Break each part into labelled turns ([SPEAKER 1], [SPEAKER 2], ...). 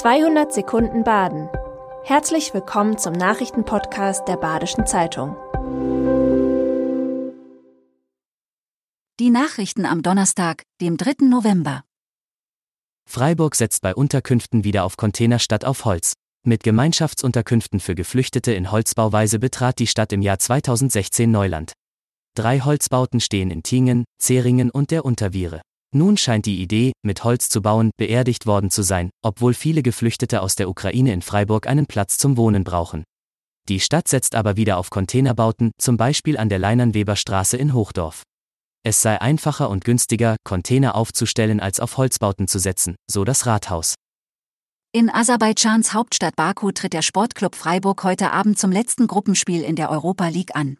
[SPEAKER 1] 200 Sekunden Baden. Herzlich willkommen zum Nachrichtenpodcast der Badischen Zeitung.
[SPEAKER 2] Die Nachrichten am Donnerstag, dem 3. November.
[SPEAKER 3] Freiburg setzt bei Unterkünften wieder auf Container statt auf Holz. Mit Gemeinschaftsunterkünften für Geflüchtete in Holzbauweise betrat die Stadt im Jahr 2016 Neuland. Drei Holzbauten stehen in Tingen, Zeringen und der Unterviere. Nun scheint die Idee, mit Holz zu bauen, beerdigt worden zu sein, obwohl viele Geflüchtete aus der Ukraine in Freiburg einen Platz zum Wohnen brauchen. Die Stadt setzt aber wieder auf Containerbauten, zum Beispiel an der Leinernweberstraße in Hochdorf. Es sei einfacher und günstiger, Container aufzustellen, als auf Holzbauten zu setzen, so das Rathaus.
[SPEAKER 2] In Aserbaidschans Hauptstadt Baku tritt der Sportclub Freiburg heute Abend zum letzten Gruppenspiel in der Europa League an.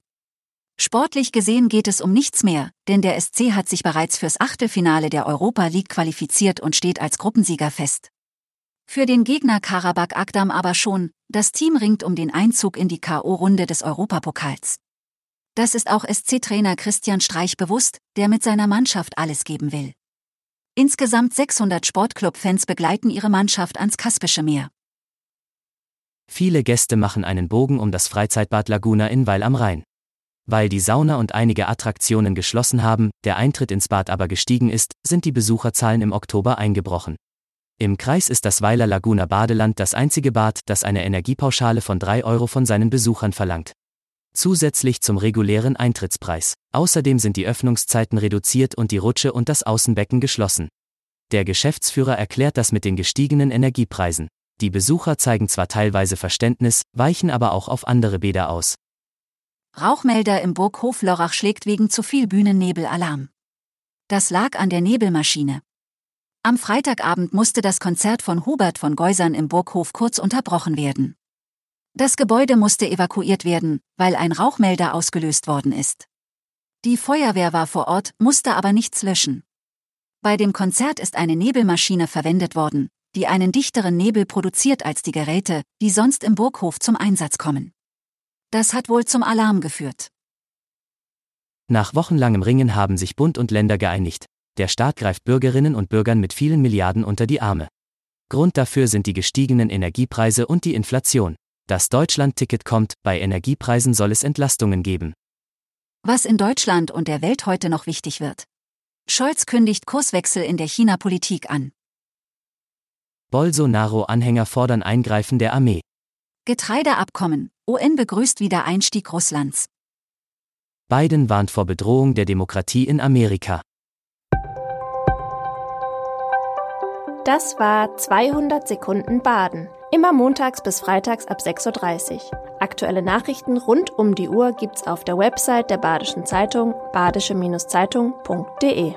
[SPEAKER 2] Sportlich gesehen geht es um nichts mehr, denn der SC hat sich bereits fürs Achtelfinale der Europa League qualifiziert und steht als Gruppensieger fest. Für den Gegner Karabakh Akdam aber schon, das Team ringt um den Einzug in die K.O.-Runde des Europapokals. Das ist auch SC-Trainer Christian Streich bewusst, der mit seiner Mannschaft alles geben will. Insgesamt 600 Sportclub-Fans begleiten ihre Mannschaft ans Kaspische Meer.
[SPEAKER 3] Viele Gäste machen einen Bogen um das Freizeitbad Laguna in Weil am Rhein. Weil die Sauna und einige Attraktionen geschlossen haben, der Eintritt ins Bad aber gestiegen ist, sind die Besucherzahlen im Oktober eingebrochen. Im Kreis ist das Weiler Laguna Badeland das einzige Bad, das eine Energiepauschale von 3 Euro von seinen Besuchern verlangt. Zusätzlich zum regulären Eintrittspreis. Außerdem sind die Öffnungszeiten reduziert und die Rutsche und das Außenbecken geschlossen. Der Geschäftsführer erklärt das mit den gestiegenen Energiepreisen. Die Besucher zeigen zwar teilweise Verständnis, weichen aber auch auf andere Bäder aus.
[SPEAKER 2] Rauchmelder im Burghof Lorach schlägt wegen zu viel Bühnennebel Alarm. Das lag an der Nebelmaschine. Am Freitagabend musste das Konzert von Hubert von Geusern im Burghof kurz unterbrochen werden. Das Gebäude musste evakuiert werden, weil ein Rauchmelder ausgelöst worden ist. Die Feuerwehr war vor Ort, musste aber nichts löschen. Bei dem Konzert ist eine Nebelmaschine verwendet worden, die einen dichteren Nebel produziert als die Geräte, die sonst im Burghof zum Einsatz kommen. Das hat wohl zum Alarm geführt.
[SPEAKER 3] Nach wochenlangem Ringen haben sich Bund und Länder geeinigt. Der Staat greift Bürgerinnen und Bürgern mit vielen Milliarden unter die Arme. Grund dafür sind die gestiegenen Energiepreise und die Inflation. Das Deutschland-Ticket kommt, bei Energiepreisen soll es Entlastungen geben.
[SPEAKER 2] Was in Deutschland und der Welt heute noch wichtig wird. Scholz kündigt Kurswechsel in der China-Politik an.
[SPEAKER 3] Bolsonaro-Anhänger fordern Eingreifen der Armee.
[SPEAKER 2] Getreideabkommen. UN begrüßt wieder Einstieg Russlands.
[SPEAKER 3] Biden warnt vor Bedrohung der Demokratie in Amerika.
[SPEAKER 1] Das war 200 Sekunden Baden. Immer montags bis freitags ab 6.30 Uhr. Aktuelle Nachrichten rund um die Uhr gibt's auf der Website der Badischen Zeitung badische-zeitung.de.